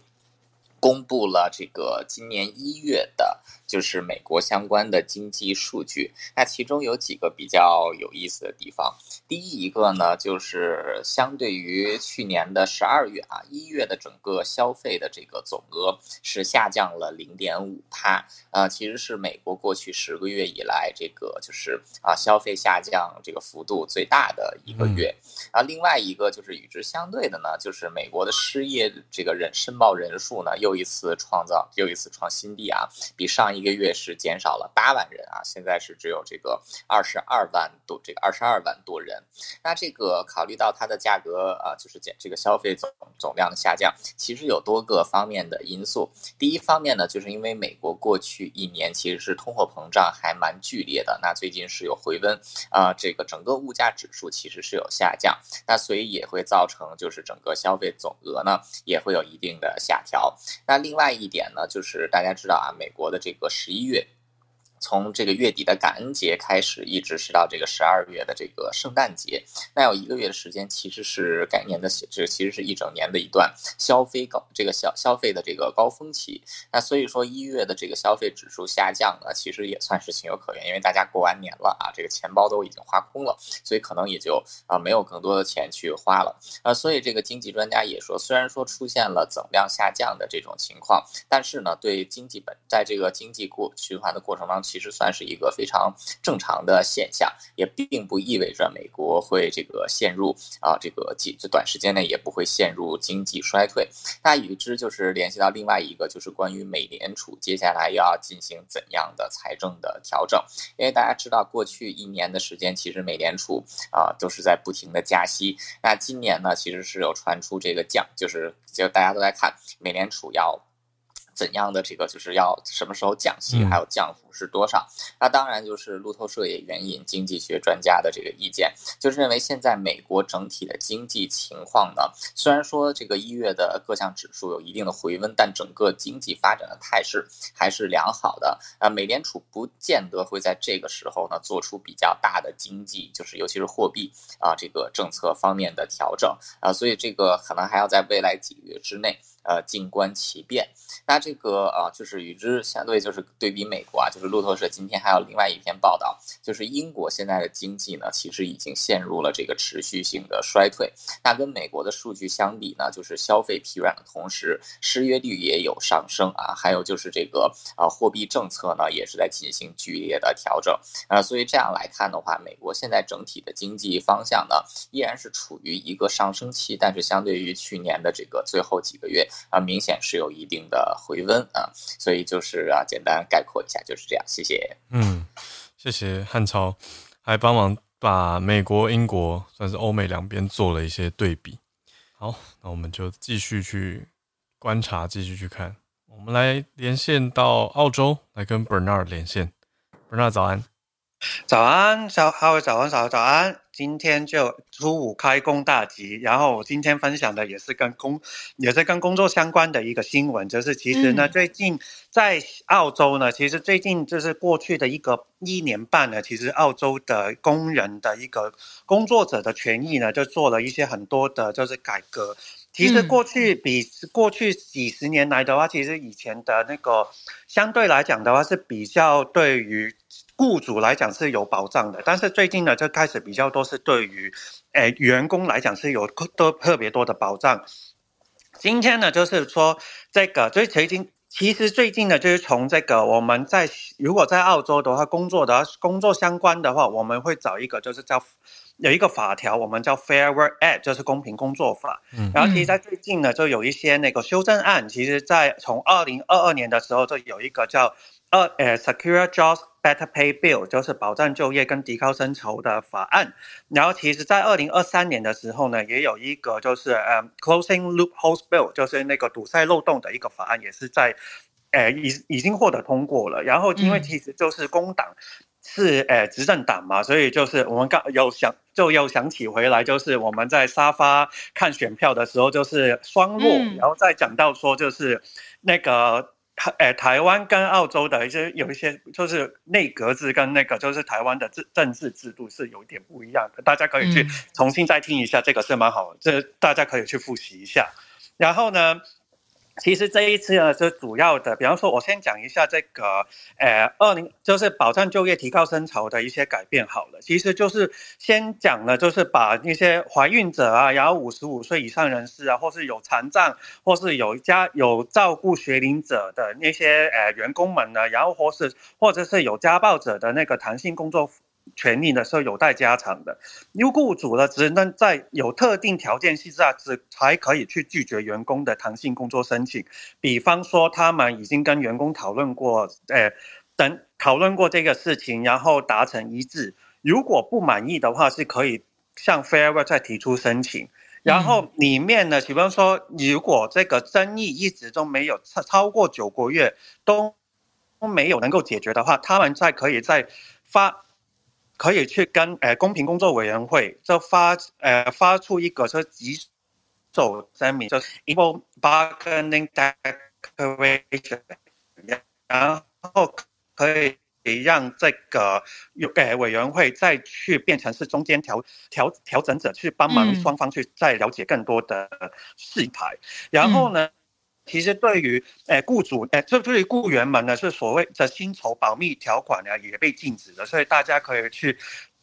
公布了这个今年一月的，就是美国相关的经济数据。那其中有几个比较有意思的地方。第一一个呢，就是相对于去年的十二月啊，一月的整个消费的这个总额是下降了零点五帕。呃，其实是美国过去十个月以来这个就是啊消费下降这个幅度最大的一个月。啊，另外一个就是与之相对的呢，就是美国的失业这个人申报人数呢又一次创造又一次创新低啊，比上一个月是减少了八万人啊，现在是只有这个二十二万多，这个二十二万多人。那这个考虑到它的价格啊，就是减这个消费总总量的下降，其实有多个方面的因素。第一方面呢，就是因为美国过去一年其实是通货膨胀还蛮剧烈的，那最近是有回温啊，这个整个物价指数其实是有下降，那所以也会造成就是整个消费总额呢也会有一定的下调。那另外一点呢，就是大家知道啊，美国的这个十一月。从这个月底的感恩节开始，一直是到这个十二月的这个圣诞节，那有一个月的时间，其实是该年的，这其实是一整年的一段消费高这个消消费的这个高峰期。那所以说一月的这个消费指数下降呢，其实也算是情有可原，因为大家过完年了啊，这个钱包都已经花空了，所以可能也就啊没有更多的钱去花了啊。所以这个经济专家也说，虽然说出现了总量下降的这种情况，但是呢，对经济本在这个经济过循环的过程当中。其实算是一个非常正常的现象，也并不意味着美国会这个陷入啊这个几短时间内也不会陷入经济衰退。那与之就是联系到另外一个，就是关于美联储接下来要进行怎样的财政的调整。因为大家知道，过去一年的时间，其实美联储啊都是在不停的加息。那今年呢，其实是有传出这个降，就是就大家都在看美联储要。怎样的这个就是要什么时候降息，还有降幅是多少？那当然就是路透社也援引经济学专家的这个意见，就是认为现在美国整体的经济情况呢，虽然说这个一月的各项指数有一定的回温，但整个经济发展的态势还是良好的。啊，美联储不见得会在这个时候呢做出比较大的经济，就是尤其是货币啊这个政策方面的调整啊，所以这个可能还要在未来几个月之内。呃静观其变。那这个啊，就是与之相对，就是对比美国啊，就是路透社今天还有另外一篇报道，就是英国现在的经济呢，其实已经陷入了这个持续性的衰退。那跟美国的数据相比呢，就是消费疲软的同时，失业率也有上升啊，还有就是这个啊货币政策呢，也是在进行剧烈的调整啊。所以这样来看的话，美国现在整体的经济方向呢，依然是处于一个上升期，但是相对于去年的这个最后几个月啊，明显是有一定的。回温啊，所以就是啊，简单概括一下就是这样，谢谢。嗯，谢谢汉超，还帮忙把美国、英国算是欧美两边做了一些对比。好，那我们就继续去观察，继续去看。我们来连线到澳洲，来跟 Bernard 连线。Bernard 早安。早安，小哈喽，早安，早早安。今天就初五开工大吉，然后我今天分享的也是跟工，也是跟工作相关的一个新闻，就是其实呢，最近在澳洲呢，其实最近就是过去的一个一年半呢，其实澳洲的工人的一个工作者的权益呢，就做了一些很多的，就是改革。其实过去比过去几十年来的话，其实以前的那个相对来讲的话是比较对于。雇主来讲是有保障的，但是最近呢，就开始比较多是对于，诶员工来讲是有多特别多的保障。今天呢，就是说这个，最最近其实最近呢，就是从这个我们在如果在澳洲的话工作的工作相关的话，我们会找一个就是叫有一个法条，我们叫 Fair Work Act，就是公平工作法。嗯，然后其实在最近呢，就有一些那个修正案，其实在从二零二二年的时候就有一个叫二呃 Secure Jobs。Better Pay Bill 就是保障就业跟提高薪酬的法案，然后其实，在二零二三年的时候呢，也有一个就是呃、um, Closing Loopholes Bill，就是那个堵塞漏洞的一个法案，也是在，呃，已已经获得通过了。然后，因为其实就是工党是诶执政党嘛，所以就是我们刚有想就又想起回来，就是我们在沙发看选票的时候，就是双落，嗯、然后再讲到说就是那个。台诶，台湾跟澳洲的一些有一些，就是内阁制跟那个就是台湾的政政治制度是有点不一样的，大家可以去重新再听一下，这个是蛮好的，这大家可以去复习一下。然后呢，其实这一次呢，是主要的，比方说，我先讲一下这个，呃，二零就是保障就业、提高薪酬的一些改变好了。其实就是先讲了，就是把那些怀孕者啊，然后五十五岁以上人士啊，或是有残障，或是有家有照顾学龄者的那些呃员工们呢，然后或是或者是有家暴者的那个弹性工作。权利呢是有待加强的，因为雇主呢只能在有特定条件之下，只才可以去拒绝员工的弹性工作申请。比方说，他们已经跟员工讨论过，呃，等讨论过这个事情，然后达成一致。如果不满意的话，是可以向 Fair Work 再提出申请。然后里面呢，比方说，如果这个争议一直都没有超超过九个月都都没有能够解决的话，他们再可以再发。可以去跟呃公平工作委员会就发呃发出一个说举手声明，就 equal bargaining declaration，然后可以让这个呃委员会再去变成是中间调调调整者，去帮忙双方去再了解更多的事态，嗯、然后呢？其实对于诶雇主诶，这对于雇员们呢，是所谓的薪酬保密条款呢，也被禁止了，所以大家可以去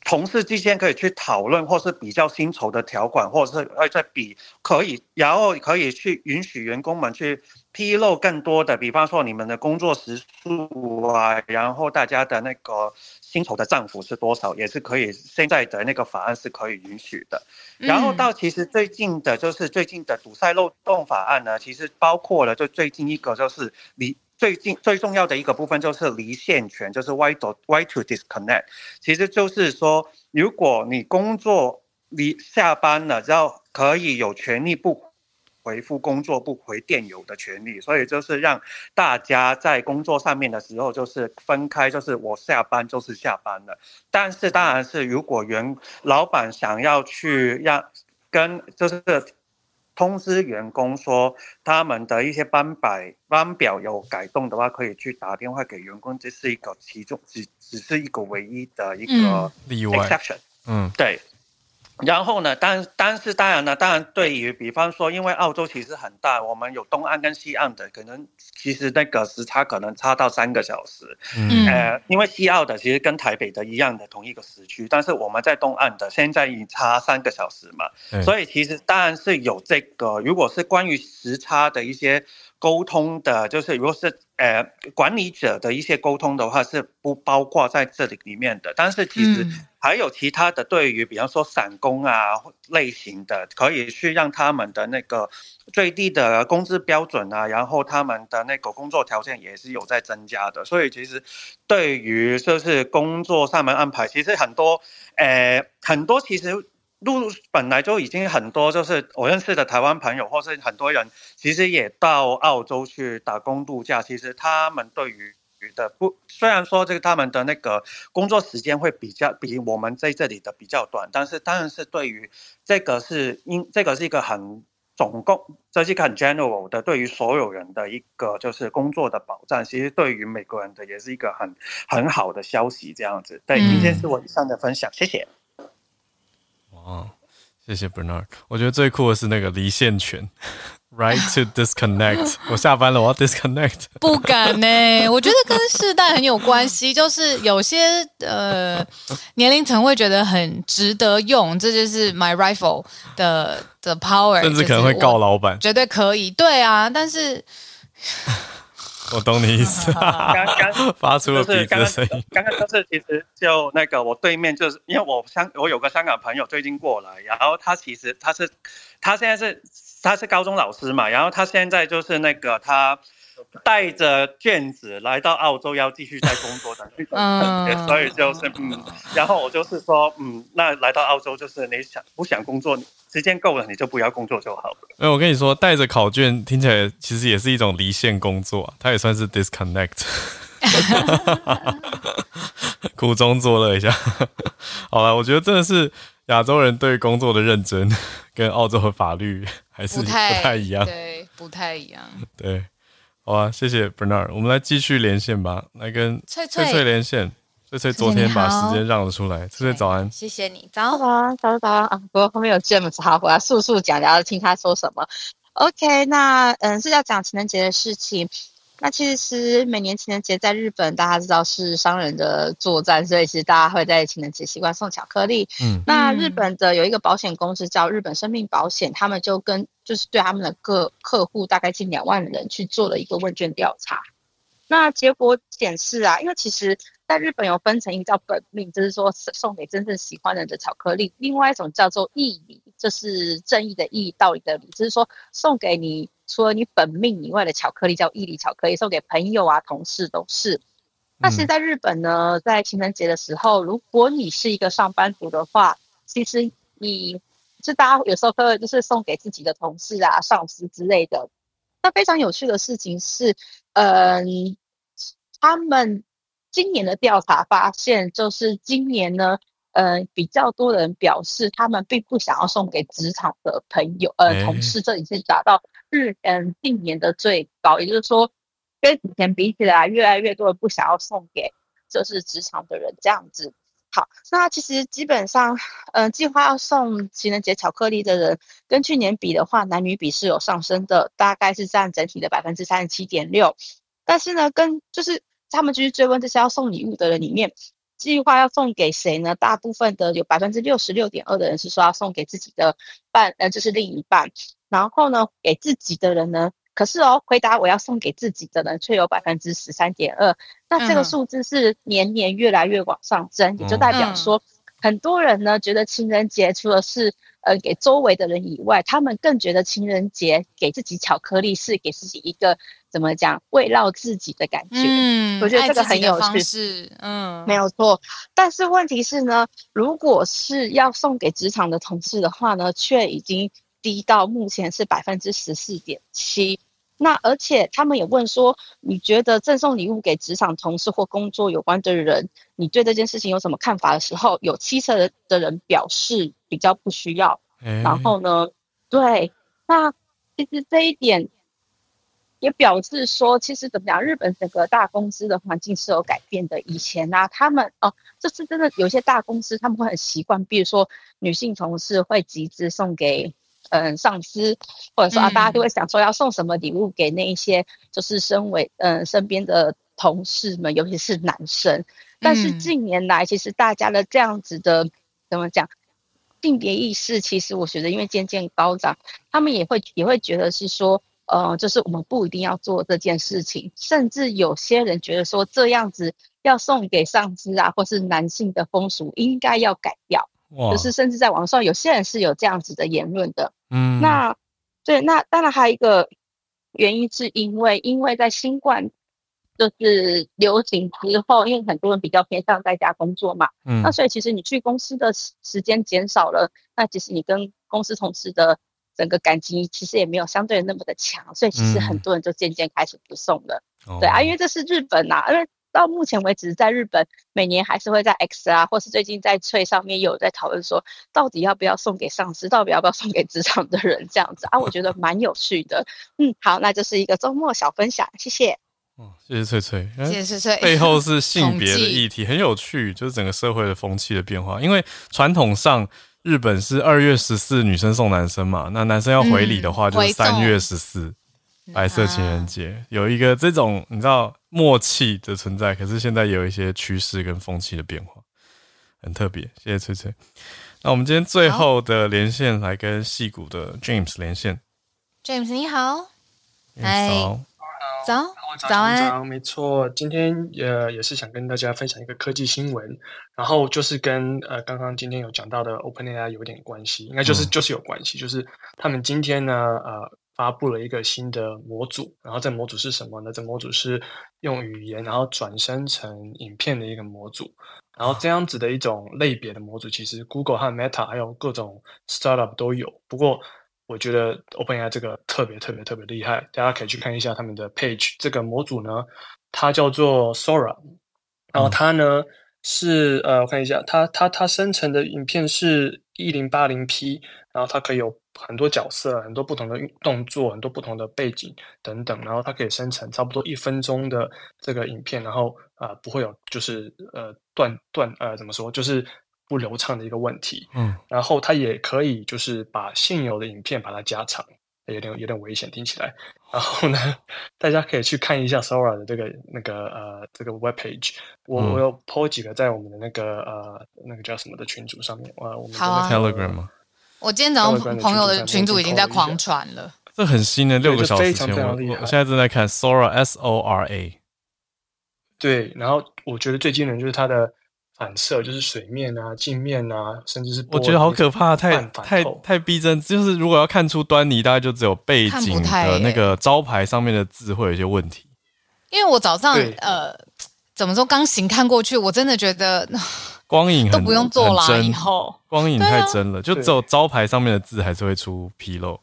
同事之间可以去讨论，或是比较薪酬的条款，或者是呃在比可以，然后可以去允许员工们去。披露更多的，比方说你们的工作时数啊，然后大家的那个薪酬的涨幅是多少，也是可以。现在的那个法案是可以允许的。然后到其实最近的，就是最近的堵塞漏洞法案呢，其实包括了就最近一个就是离最近最重要的一个部分就是离线权，就是 right to why to disconnect，其实就是说如果你工作离下班了，然后可以有权利不。回复工作不回电邮的权利，所以就是让大家在工作上面的时候就是分开，就是我下班就是下班了。但是当然是如果原老板想要去让跟就是通知员工说他们的一些班摆班表有改动的话，可以去打电话给员工，这是一个其中只只是一个唯一的一个 exception。嗯，对。然后呢，但但是当然呢，当然对于比方说，因为澳洲其实很大，我们有东岸跟西岸的，可能其实那个时差可能差到三个小时。嗯，呃，因为西澳的其实跟台北的一样的同一个时区，但是我们在东岸的现在已经差三个小时嘛，嗯，所以其实当然是有这个，如果是关于时差的一些。沟通的，就是如果是呃管理者的一些沟通的话，是不包括在这里里面的。但是其实还有其他的，对于比方说散工啊类型的，可以去让他们的那个最低的工资标准啊，然后他们的那个工作条件也是有在增加的。所以其实对于就是工作上面安排，其实很多呃很多其实。路本来就已经很多，就是我认识的台湾朋友，或是很多人，其实也到澳洲去打工度假。其实他们对于的不，虽然说这个他们的那个工作时间会比较比我们在这里的比较短，但是当然是对于这个是因这个是一个很总共，这是一个很 general 的，对于所有人的一个就是工作的保障。其实对于美国人的也是一个很很好的消息，这样子。对，今天是我以上的分享，谢谢。哦，谢谢 Bernard。我觉得最酷的是那个离线权，right to disconnect。我下班了，我要 disconnect。不敢呢、欸，我觉得跟世代很有关系。就是有些呃年龄层会觉得很值得用，这就是 my rifle 的的 power，甚至可能会告老板，绝对可以。对啊，但是。我懂你意思，刚刚发出了鼻子的声音。刚刚就是其实就那个我对面就是因为我香我有个香港朋友最近过来，然后他其实他是他现在是他是高中老师嘛，然后他现在就是那个他。带着卷子来到澳洲，要继续在工作的，嗯，所以就是嗯，然后我就是说，嗯，那来到澳洲就是你想不想工作，时间够了你就不要工作就好了。哎，我跟你说，带着考卷听起来其实也是一种离线工作，啊，它也算是 disconnect，苦中作乐一下。好了，我觉得真的是亚洲人对工作的认真，跟澳洲的法律还是不太，不太一样，对，不太一样，对。好啊，谢谢 Bernard，我们来继续连线吧，来跟翠翠翠连线。翠翠昨天把时间让了出来，翠翠早安，谢谢你，早安，早安，早安啊！不过后面有 James，好，我要速速讲，然后听他说什么。OK，那嗯是要讲情人节的事情。那其实每年情人节在日本，大家知道是商人的作战，所以其实大家会在情人节习惯送巧克力。嗯，那日本的有一个保险公司叫日本生命保险，他们就跟就是对他们的各客户大概近两万人去做了一个问卷调查。那结果显示啊，因为其实在日本有分成一个叫本命，就是说送给真正喜欢人的巧克力；另外一种叫做义理，就是正义的义，道理的理，就是说送给你。除了你本命以外的巧克力叫义理巧克力，送给朋友啊、同事都是。但是在日本呢，在情人节的时候，如果你是一个上班族的话，其实你就大家有时候会就是送给自己的同事啊、上司之类的。那非常有趣的事情是，嗯，他们今年的调查发现，就是今年呢，嗯，比较多人表示他们并不想要送给职场的朋友、呃同事，这已经达到。日嗯，近年的最高，也就是说，跟以前比起来，越来越多人不想要送给就是职场的人这样子。好，那其实基本上，嗯，计划要送情人节巧克力的人，跟去年比的话，男女比是有上升的，大概是占整体的百分之三十七点六。但是呢，跟就是他们继续追问这些要送礼物的人里面，计划要送给谁呢？大部分的有百分之六十六点二的人是说要送给自己的伴，呃，就是另一半。然后呢，给自己的人呢，可是哦，回答我要送给自己的人却有百分之十三点二，那这个数字是年年越来越往上增，嗯、也就代表说，很多人呢觉得情人节除了是呃给周围的人以外，他们更觉得情人节给自己巧克力是给自己一个怎么讲慰劳自己的感觉。嗯，我觉得这个很有趣，是嗯，没有错。但是问题是呢，如果是要送给职场的同事的话呢，却已经。低到目前是百分之十四点七，那而且他们也问说，你觉得赠送礼物给职场同事或工作有关的人，你对这件事情有什么看法的时候，有七成的人表示比较不需要。欸、然后呢，对，那其实这一点也表示说，其实怎么讲，日本整个大公司的环境是有改变的。以前呢、啊，他们哦，这是真的，有些大公司他们会很习惯，比如说女性同事会集资送给嗯上司，或者说啊，大家就会想说要送什么礼物给那一些就是身为嗯身边的同事们，尤其是男生。但是近年来，其实大家的这样子的怎么讲？性别意识其实我觉得，因为渐渐高涨，他们也会也会觉得是说，呃，就是我们不一定要做这件事情，甚至有些人觉得说这样子要送给上司啊，或是男性的风俗应该要改掉，哇就是甚至在网上有些人是有这样子的言论的。嗯，那对，那当然还有一个原因是因为，因为在新冠。就是流行之后，因为很多人比较偏向在家工作嘛，嗯，那所以其实你去公司的时间减少了，那其实你跟公司同事的整个感情其实也没有相对那么的强，所以其实很多人就渐渐开始不送了。嗯、对啊，因为这是日本呐、啊，因为到目前为止，在日本每年还是会在 X 啊，或是最近在翠上面有在讨论说，到底要不要送给上司，到底要不要送给职场的人这样子啊，我觉得 蛮有趣的。嗯，好，那就是一个周末小分享，谢谢。哦，谢谢翠翠，谢谢翠翠。背后是 性别的议题，很有趣，就是整个社会的风气的变化。因为传统上日本是二月十四女生送男生嘛，那男生要回礼的话就是三月十四，白色情人节，有一个这种你知道默契的存在。可是现在有一些趋势跟风气的变化，很特别。谢谢翠翠。那我们今天最后的连线来跟戏谷的 James 连线，James 你好，嗨。早，早，早安，早，没错，今天呃也是想跟大家分享一个科技新闻，然后就是跟呃刚刚今天有讲到的 OpenAI 有点关系，应该就是、嗯、就是有关系，就是他们今天呢呃发布了一个新的模组，然后这模组是什么呢？这模组是用语言然后转生成影片的一个模组，然后这样子的一种类别的模组，其实 Google 和 Meta 还有各种 Startup 都有，不过。我觉得 OpenAI 这个特别特别特别厉害，大家可以去看一下他们的 page。这个模组呢，它叫做 Sora，然后它呢、嗯、是呃，我看一下，它它它生成的影片是一零八零 P，然后它可以有很多角色、很多不同的动作、很多不同的背景等等，然后它可以生成差不多一分钟的这个影片，然后啊、呃、不会有就是呃断断呃怎么说就是。不流畅的一个问题，嗯，然后它也可以就是把现有的影片把它加长，有点有点危险听起来。然后呢，大家可以去看一下 Sora 的这个那个呃这个 web page，我、嗯、我有 po 几个在我们的那个呃那个叫什么的群组上面，呃，我们的 Telegram 吗？我今天早上朋友的群主已经在狂传了，这很新的六个小时前，我我现在正在看 Sora S O R A，对，然后我觉得最惊人就是它的。反射就是水面啊、镜面啊，甚至是我觉得好可怕，太太太逼真。就是如果要看出端倪，大概就只有背景的那个招牌上面的字会有一些问题。因为我早上呃，怎么说刚行看过去，我真的觉得光影都不用做了，以后。光影太真了，就只有招牌上面的字还是会出纰漏。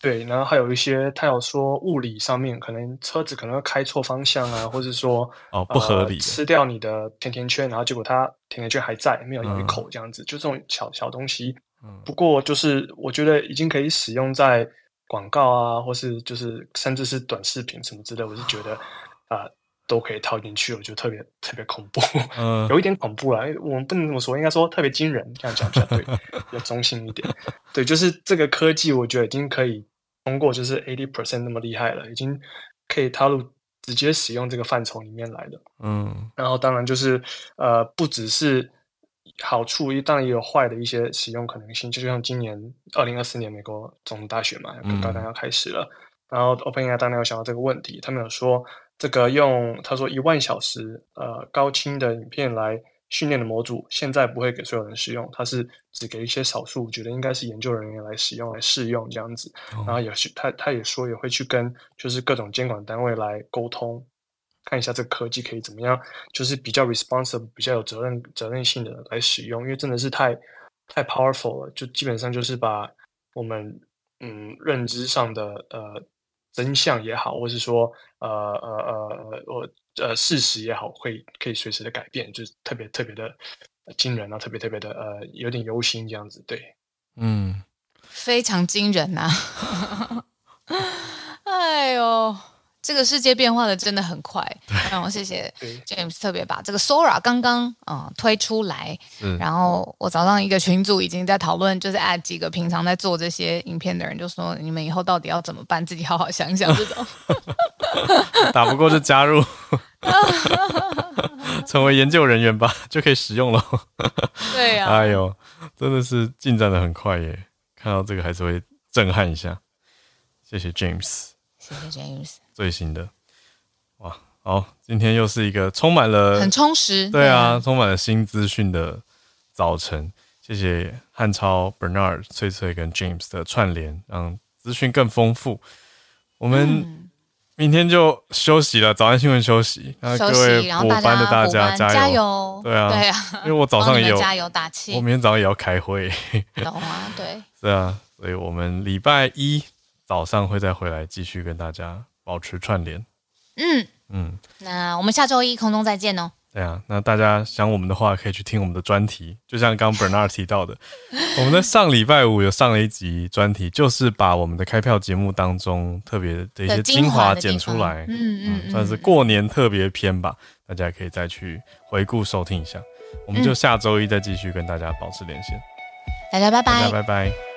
对，然后还有一些，他有说物理上面可能车子可能会开错方向啊，或者说哦不合理、呃，吃掉你的甜甜圈，然后结果它甜甜圈还在，没有咬一口这样子，嗯、就这种小小东西。嗯，不过就是我觉得已经可以使用在广告啊，或是就是甚至是短视频什么之类，我是觉得啊、呃、都可以套进去，我觉得特别特别恐怖，嗯，有一点恐怖啦，我们不能这么说，应该说特别惊人，这样讲比较对，要中性一点。对，就是这个科技，我觉得已经可以。通过就是 eighty percent 那么厉害了，已经可以踏入直接使用这个范畴里面来的。嗯，然后当然就是呃，不只是好处，当然也有坏的一些使用可能性。就像今年二零二四年美国总统大选嘛，刚刚要开始了，嗯、然后 OpenAI 当然有想到这个问题，他们有说这个用他说一万小时呃高清的影片来。训练的模组现在不会给所有人使用，它是只给一些少数觉得应该是研究人员来使用来试用这样子。然后也是他他也说也会去跟就是各种监管单位来沟通，看一下这个科技可以怎么样，就是比较 responsible 比较有责任责任性的来使用，因为真的是太太 powerful 了，就基本上就是把我们嗯认知上的呃真相也好，或是说呃呃呃我。呃，事实也好，会可以随时的改变，就是特别特别的惊人啊，特别特别的呃，有点忧心这样子，对，嗯，非常惊人呐、啊，哎呦。这个世界变化的真的很快，然后谢谢 James 特别把这个 Sora 刚刚啊、呃、推出来，然后我早上一个群组已经在讨论，就是 add 几个平常在做这些影片的人，就说你们以后到底要怎么办，自己好好想想这种。打不过就加入，成为研究人员吧，就可以使用了。对呀、啊，哎呦，真的是进展的很快耶！看到这个还是会震撼一下。谢谢 James，谢谢 James。最新的，哇，好，今天又是一个充满了很充实，对啊，充满了新资讯的早晨。谢谢汉超、Bernard、翠翠跟 James 的串联，让资讯更丰富。我们明天就休息了，早安新闻休息。那各位补班的大家加油，对啊，对啊，因为我早上也有加油打气，我明天早上也要开会，懂啊？对，是啊，所以我们礼拜一早上会再回来继续跟大家。保持串联，嗯。嗯，那我们下周一空中再见哦。对啊，那大家想我们的话，可以去听我们的专题，就像刚刚 Bernard 提到的，我们的上礼拜五有上了一集专题，就是把我们的开票节目当中特别的一些精华剪出来，嗯嗯，嗯，算是过年特别篇吧，大家可以再去回顾收听一下。我们就下周一再继续跟大家保持连线，大家拜拜，大家拜拜。